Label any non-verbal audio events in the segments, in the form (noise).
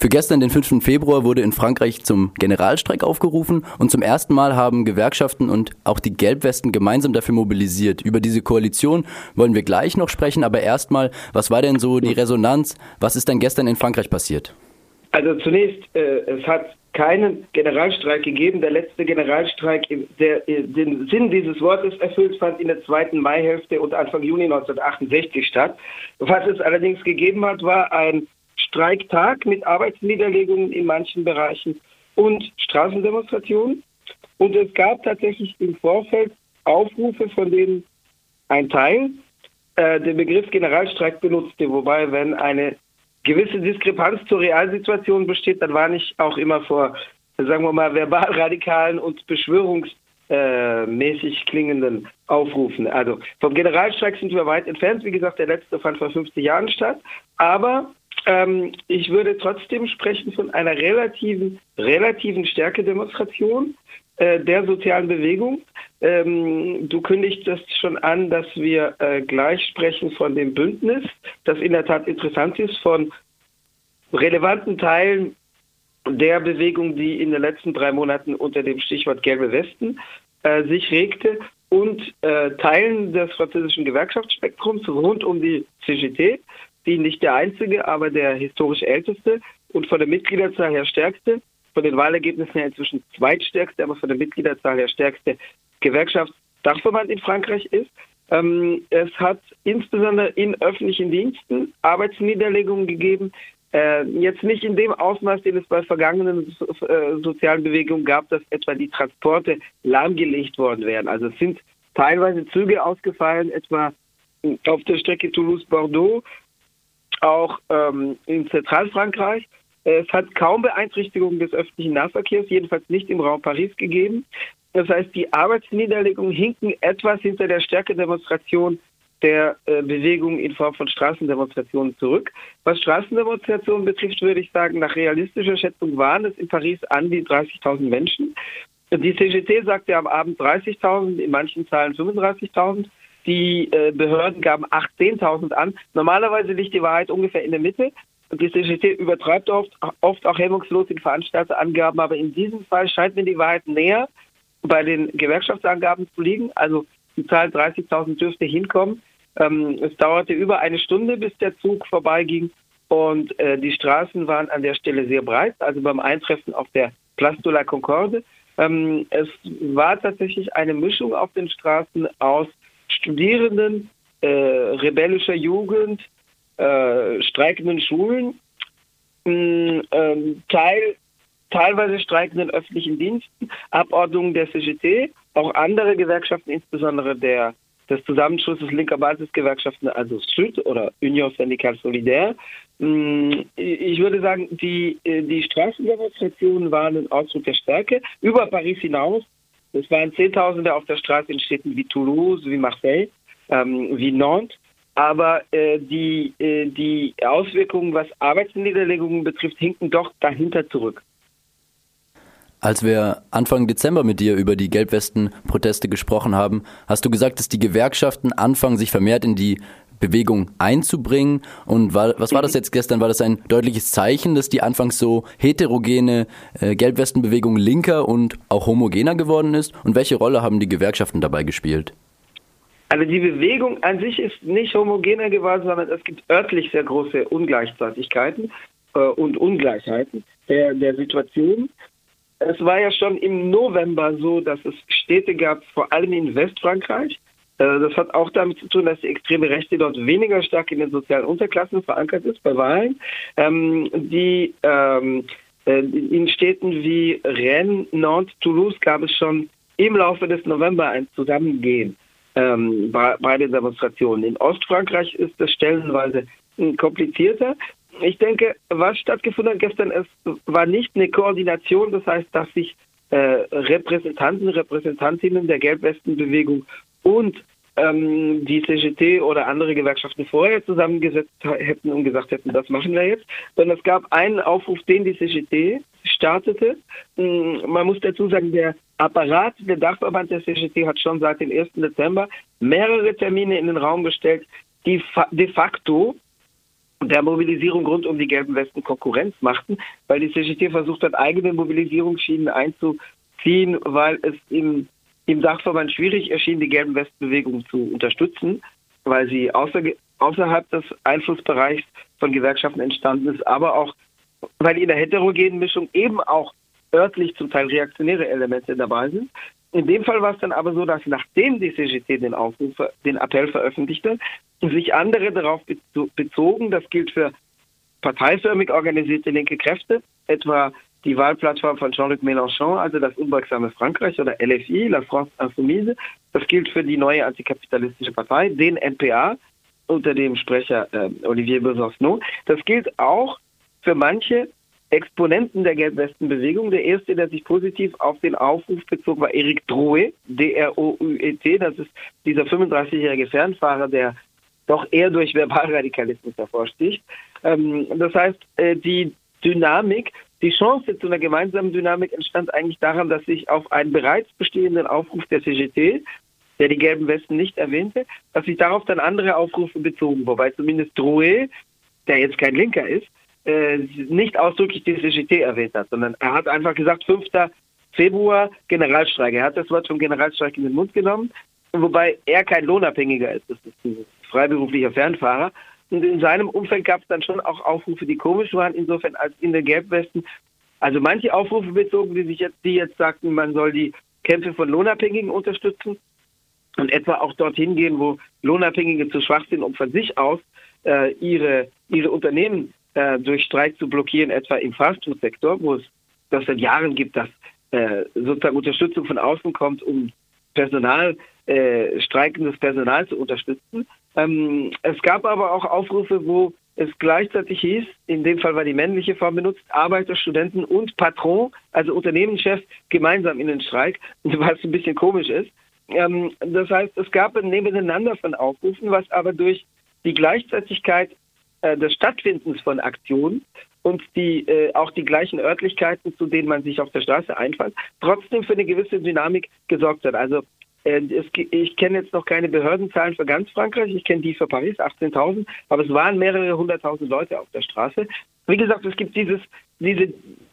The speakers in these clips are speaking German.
Für gestern, den 5. Februar, wurde in Frankreich zum Generalstreik aufgerufen und zum ersten Mal haben Gewerkschaften und auch die Gelbwesten gemeinsam dafür mobilisiert. Über diese Koalition wollen wir gleich noch sprechen, aber erstmal, was war denn so die Resonanz? Was ist denn gestern in Frankreich passiert? Also zunächst, äh, es hat keinen Generalstreik gegeben. Der letzte Generalstreik, der den Sinn dieses Wortes erfüllt, fand in der zweiten Maihälfte und Anfang Juni 1968 statt. Was es allerdings gegeben hat, war ein Streiktag mit Arbeitsniederlegungen in manchen Bereichen und Straßendemonstrationen. Und es gab tatsächlich im Vorfeld Aufrufe, von denen ein Teil äh, den Begriff Generalstreik benutzte. Wobei, wenn eine gewisse Diskrepanz zur Realsituation besteht, dann war nicht auch immer vor, sagen wir mal, verbalradikalen und beschwörungsmäßig klingenden Aufrufen. Also vom Generalstreik sind wir weit entfernt. Wie gesagt, der letzte fand vor 50 Jahren statt. Aber ähm, ich würde trotzdem sprechen von einer relativen, relativen Stärkedemonstration äh, der sozialen Bewegung. Ähm, du kündigst das schon an, dass wir äh, gleich sprechen von dem Bündnis, das in der Tat interessant ist, von relevanten Teilen der Bewegung, die in den letzten drei Monaten unter dem Stichwort gelbe Westen äh, sich regte und äh, Teilen des französischen Gewerkschaftsspektrums rund um die CGT die nicht der einzige, aber der historisch älteste und von der Mitgliederzahl her stärkste, von den Wahlergebnissen her inzwischen zweitstärkste, aber von der Mitgliederzahl her stärkste Gewerkschaftsdachverband in Frankreich ist. Ähm, es hat insbesondere in öffentlichen Diensten Arbeitsniederlegungen gegeben, äh, jetzt nicht in dem Ausmaß, den es bei vergangenen äh, sozialen Bewegungen gab, dass etwa die Transporte lahmgelegt worden wären. Also es sind teilweise Züge ausgefallen, etwa auf der Strecke Toulouse-Bordeaux auch ähm, in Zentralfrankreich. Es hat kaum Beeinträchtigungen des öffentlichen Nahverkehrs, jedenfalls nicht im Raum Paris gegeben. Das heißt, die Arbeitsniederlegungen hinken etwas hinter der Stärkedemonstration der äh, Bewegung in Form von Straßendemonstrationen zurück. Was Straßendemonstrationen betrifft, würde ich sagen, nach realistischer Schätzung waren es in Paris an die 30.000 Menschen. Die CGT sagte am Abend 30.000, in manchen Zahlen 35.000. Die äh, Behörden gaben 18.000 an. Normalerweise liegt die Wahrheit ungefähr in der Mitte. Und die CGT übertreibt oft, oft auch hemmungslos die Veranstalterangaben, aber in diesem Fall scheint mir die Wahrheit näher bei den Gewerkschaftsangaben zu liegen. Also die Zahl 30.000 dürfte hinkommen. Ähm, es dauerte über eine Stunde, bis der Zug vorbeiging und äh, die Straßen waren an der Stelle sehr breit, also beim Eintreffen auf der Place de la Concorde. Ähm, es war tatsächlich eine Mischung auf den Straßen aus Studierenden, äh, rebellischer Jugend, äh, streikenden Schulen, mh, ähm, Teil, teilweise streikenden öffentlichen Diensten, Abordnungen der CGT, auch andere Gewerkschaften, insbesondere der des Zusammenschlusses linker Basisgewerkschaften, also SÜD oder Union Syndicale Solidaire. Ich würde sagen, die, die Straßendemonstrationen waren ein Ausdruck der Stärke. Über Paris hinaus es waren Zehntausende auf der Straße in Städten wie Toulouse, wie Marseille, ähm, wie Nantes. Aber äh, die, äh, die Auswirkungen, was Arbeitsniederlegungen betrifft, hinken doch dahinter zurück. Als wir Anfang Dezember mit dir über die Gelbwesten-Proteste gesprochen haben, hast du gesagt, dass die Gewerkschaften anfangen, sich vermehrt in die Bewegung einzubringen. Und war, was war das jetzt gestern? War das ein deutliches Zeichen, dass die anfangs so heterogene äh, Gelbwestenbewegung linker und auch homogener geworden ist? Und welche Rolle haben die Gewerkschaften dabei gespielt? Also die Bewegung an sich ist nicht homogener geworden, sondern es gibt örtlich sehr große Ungleichzeitigkeiten äh, und Ungleichheiten der, der Situation. Es war ja schon im November so, dass es Städte gab, vor allem in Westfrankreich, das hat auch damit zu tun, dass die extreme Rechte dort weniger stark in den sozialen Unterklassen verankert ist bei Wahlen. Ähm, die ähm, äh, in Städten wie Rennes, Nantes, Toulouse gab es schon im Laufe des November ein Zusammengehen ähm, bei, bei den Demonstrationen. In Ostfrankreich ist das stellenweise komplizierter. Ich denke, was stattgefunden hat gestern, es war nicht eine Koordination, das heißt, dass sich äh, Repräsentanten, Repräsentantinnen der Gelbwestenbewegung und ähm, die CGT oder andere Gewerkschaften vorher zusammengesetzt hätten und gesagt hätten, das machen wir jetzt, sondern es gab einen Aufruf, den die CGT startete. Mm, man muss dazu sagen, der Apparat, der Dachverband der CGT hat schon seit dem 1. Dezember mehrere Termine in den Raum gestellt, die de facto der Mobilisierung rund um die gelben Westen Konkurrenz machten, weil die CGT versucht hat, eigene Mobilisierungsschienen einzuziehen, weil es im, im Dachverband schwierig erschien, die gelben Westenbewegung zu unterstützen, weil sie außer, außerhalb des Einflussbereichs von Gewerkschaften entstanden ist, aber auch, weil in der heterogenen Mischung eben auch örtlich zum Teil reaktionäre Elemente dabei sind. In dem Fall war es dann aber so, dass nachdem die CGT den Aufruf, den Appell veröffentlichte, sich andere darauf bezogen, das gilt für parteiförmig organisierte linke Kräfte, etwa die Wahlplattform von Jean-Luc Mélenchon, also das unbeugsame Frankreich oder LFI, La France Insoumise. Das gilt für die neue antikapitalistische Partei, den NPA, unter dem Sprecher äh, Olivier Besancenot. Das gilt auch für manche Exponenten der Gelbwestenbewegung. Der erste, der sich positiv auf den Aufruf bezog, war Eric Drouet, D-R-O-U-E-T. Das ist dieser 35-jährige Fernfahrer, der doch eher durch Verbalradikalismus hervorsticht. Ähm, das heißt, äh, die Dynamik, die Chance zu einer gemeinsamen Dynamik entstand eigentlich daran, dass sich auf einen bereits bestehenden Aufruf der CGT, der die gelben Westen nicht erwähnte, dass sich darauf dann andere Aufrufe bezogen, wobei zumindest Drouet, der jetzt kein Linker ist, äh, nicht ausdrücklich die CGT erwähnt hat, sondern er hat einfach gesagt, 5. Februar Generalstreik. Er hat das Wort vom Generalstreik in den Mund genommen, wobei er kein Lohnabhängiger ist. Das ist ein freiberuflicher Fernfahrer. Und in seinem Umfeld gab es dann schon auch Aufrufe, die komisch waren, insofern als in der Gelbwesten. Also manche Aufrufe bezogen, die sich jetzt, die jetzt sagten, man soll die Kämpfe von Lohnabhängigen unterstützen und etwa auch dorthin gehen, wo Lohnabhängige zu schwach sind, um von sich aus äh, ihre, ihre Unternehmen äh, durch Streik zu blockieren, etwa im Fastfood-Sektor, wo es das seit Jahren gibt, dass äh, sozusagen Unterstützung von außen kommt, um Personal, äh, streikendes Personal zu unterstützen. Ähm, es gab aber auch Aufrufe, wo es gleichzeitig hieß, in dem Fall war die männliche Form benutzt, Arbeiter, Studenten und Patron, also Unternehmenschef, gemeinsam in den Streik, (laughs) was ein bisschen komisch ist. Ähm, das heißt, es gab ein Nebeneinander von Aufrufen, was aber durch die Gleichzeitigkeit äh, des Stattfindens von Aktionen und die äh, auch die gleichen Örtlichkeiten, zu denen man sich auf der Straße einfallt, trotzdem für eine gewisse Dynamik gesorgt hat. Also ich kenne jetzt noch keine Behördenzahlen für ganz Frankreich, ich kenne die für Paris, 18.000, aber es waren mehrere hunderttausend Leute auf der Straße. Wie gesagt, es gibt dieses, diese,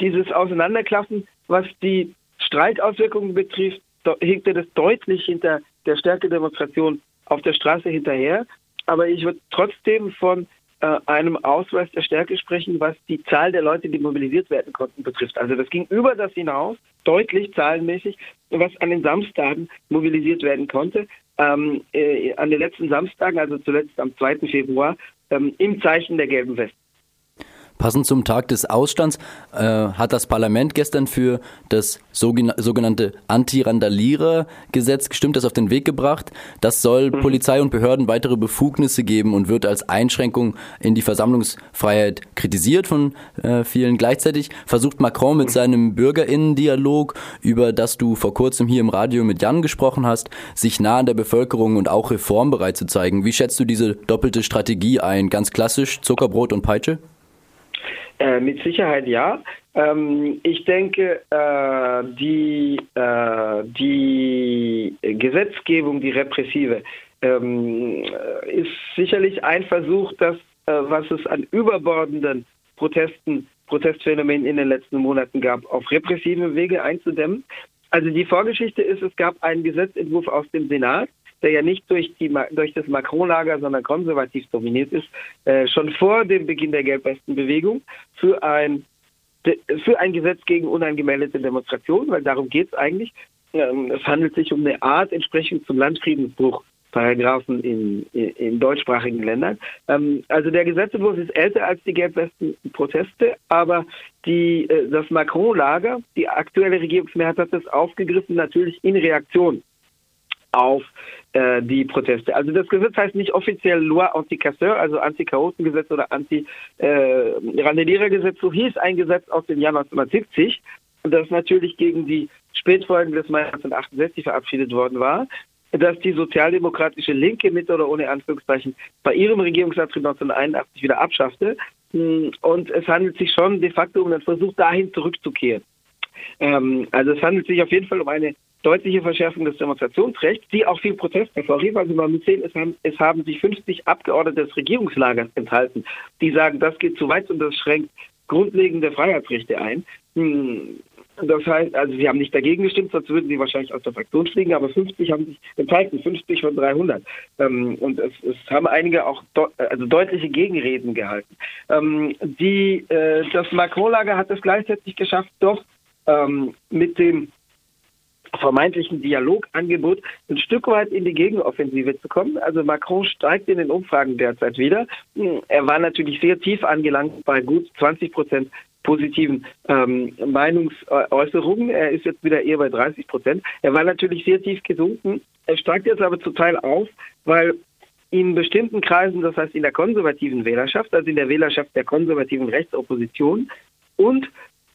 dieses Auseinanderklaffen, was die Streikauswirkungen betrifft, hinkte das deutlich hinter der Stärkedemonstration auf der Straße hinterher. Aber ich würde trotzdem von einem Ausweis der Stärke sprechen, was die Zahl der Leute, die mobilisiert werden konnten, betrifft. Also das ging über das hinaus, deutlich zahlenmäßig, was an den Samstagen mobilisiert werden konnte. Ähm, äh, an den letzten Samstagen, also zuletzt am 2. Februar, ähm, im Zeichen der gelben Weste. Passend zum Tag des Ausstands äh, hat das Parlament gestern für das sogenannte Anti-Randalierer-Gesetz gestimmt, das auf den Weg gebracht. Das soll mhm. Polizei und Behörden weitere Befugnisse geben und wird als Einschränkung in die Versammlungsfreiheit kritisiert von äh, vielen. Gleichzeitig versucht Macron mit mhm. seinem Bürgerinnendialog, über das du vor kurzem hier im Radio mit Jan gesprochen hast, sich nah an der Bevölkerung und auch reformbereit zu zeigen. Wie schätzt du diese doppelte Strategie ein? Ganz klassisch Zuckerbrot und Peitsche? Äh, mit Sicherheit ja. Ähm, ich denke, äh, die, äh, die Gesetzgebung, die repressive, ähm, ist sicherlich ein Versuch, das, äh, was es an überbordenden Protesten, Protestphänomenen in den letzten Monaten gab, auf repressive Wege einzudämmen. Also die Vorgeschichte ist, es gab einen Gesetzentwurf aus dem Senat, der ja nicht durch, die, durch das Macron-Lager, sondern konservativ dominiert ist, äh, schon vor dem Beginn der Gelbwestenbewegung für ein, für ein Gesetz gegen unangemeldete Demonstrationen, weil darum geht es eigentlich. Ähm, es handelt sich um eine Art entsprechend zum Landfriedensbruch. Paragraphen in, in, in deutschsprachigen Ländern. Ähm, also der Gesetzentwurf ist älter als die Gelbwesten-Proteste, aber die, äh, das Macron-Lager, die aktuelle Regierungsmehrheit hat das aufgegriffen, natürlich in Reaktion auf äh, die Proteste. Also das Gesetz heißt nicht offiziell Loi Anti-Casseur, also Anti-Chaotengesetz oder Anti-Randalierergesetz. Äh, so hieß ein Gesetz aus dem Jahr 1970, das natürlich gegen die Spätfolgen des Mai 1968 verabschiedet worden war dass die sozialdemokratische Linke mit oder ohne Anführungszeichen bei ihrem Regierungsantritt 1981 wieder abschaffte. Hm, und es handelt sich schon de facto um einen Versuch, dahin zurückzukehren. Ähm, also es handelt sich auf jeden Fall um eine deutliche Verschärfung des Demonstrationsrechts, die auch viel Protest hervorrief. Also man muss sehen, es haben, es haben sich 50 Abgeordnete des Regierungslagers enthalten, die sagen, das geht zu weit und das schränkt grundlegende Freiheitsrechte ein. Hm, das heißt, also sie haben nicht dagegen gestimmt, sonst würden sie wahrscheinlich aus der Fraktion fliegen, aber 50 haben sich enthalten, 50 von 300. Ähm, und es, es, haben einige auch de also deutliche Gegenreden gehalten. Ähm, die, äh, das Macron-Lager hat es gleichzeitig geschafft, doch ähm, mit dem vermeintlichen Dialogangebot ein Stück weit in die Gegenoffensive zu kommen. Also Macron steigt in den Umfragen derzeit wieder. Er war natürlich sehr tief angelangt bei gut 20 Prozent positiven ähm, Meinungsäußerungen. Er ist jetzt wieder eher bei 30 Prozent. Er war natürlich sehr tief gesunken. Er steigt jetzt aber zum Teil auf, weil in bestimmten Kreisen, das heißt in der konservativen Wählerschaft, also in der Wählerschaft der konservativen Rechtsopposition und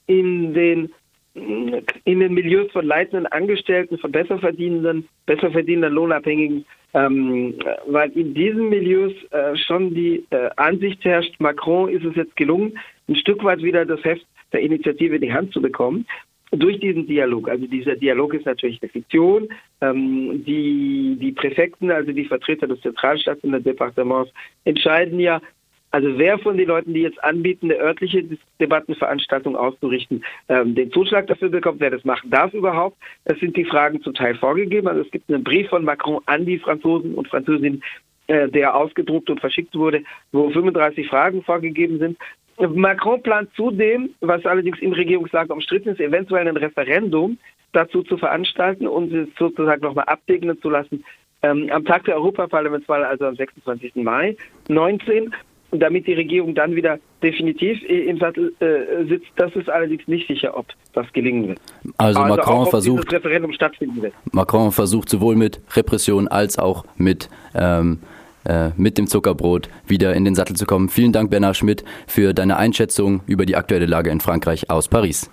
in den in den Milieus von leitenden Angestellten, von besser verdienenden, besser verdienenden Lohnabhängigen, ähm, weil in diesen Milieus äh, schon die äh, Ansicht herrscht, Macron ist es jetzt gelungen, ein Stück weit wieder das Heft der Initiative in die Hand zu bekommen durch diesen Dialog. Also dieser Dialog ist natürlich eine Fiktion. Ähm, die, die Präfekten, also die Vertreter des Zentralstaats und des Departements, entscheiden ja, also wer von den Leuten, die jetzt anbieten, eine örtliche Debattenveranstaltung auszurichten, ähm, den Zuschlag dafür bekommt, wer das machen darf überhaupt, das sind die Fragen zum Teil vorgegeben. Also es gibt einen Brief von Macron an die Franzosen und Französinnen, äh, der ausgedruckt und verschickt wurde, wo 35 Fragen vorgegeben sind. Macron plant zudem, was allerdings im Regierungslager umstritten ist, eventuell ein Referendum dazu zu veranstalten und es sozusagen nochmal absegnen zu lassen, ähm, am Tag der Europaparlamentswahl, also am 26. Mai 19 damit die Regierung dann wieder definitiv im Sattel äh, sitzt. Das ist allerdings nicht sicher, ob das gelingen wird. Also, also Macron auch, versucht Referendum stattfinden wird. Macron versucht sowohl mit Repression als auch mit ähm, äh, mit dem Zuckerbrot wieder in den Sattel zu kommen. Vielen Dank, Bernhard Schmidt, für deine Einschätzung über die aktuelle Lage in Frankreich aus Paris.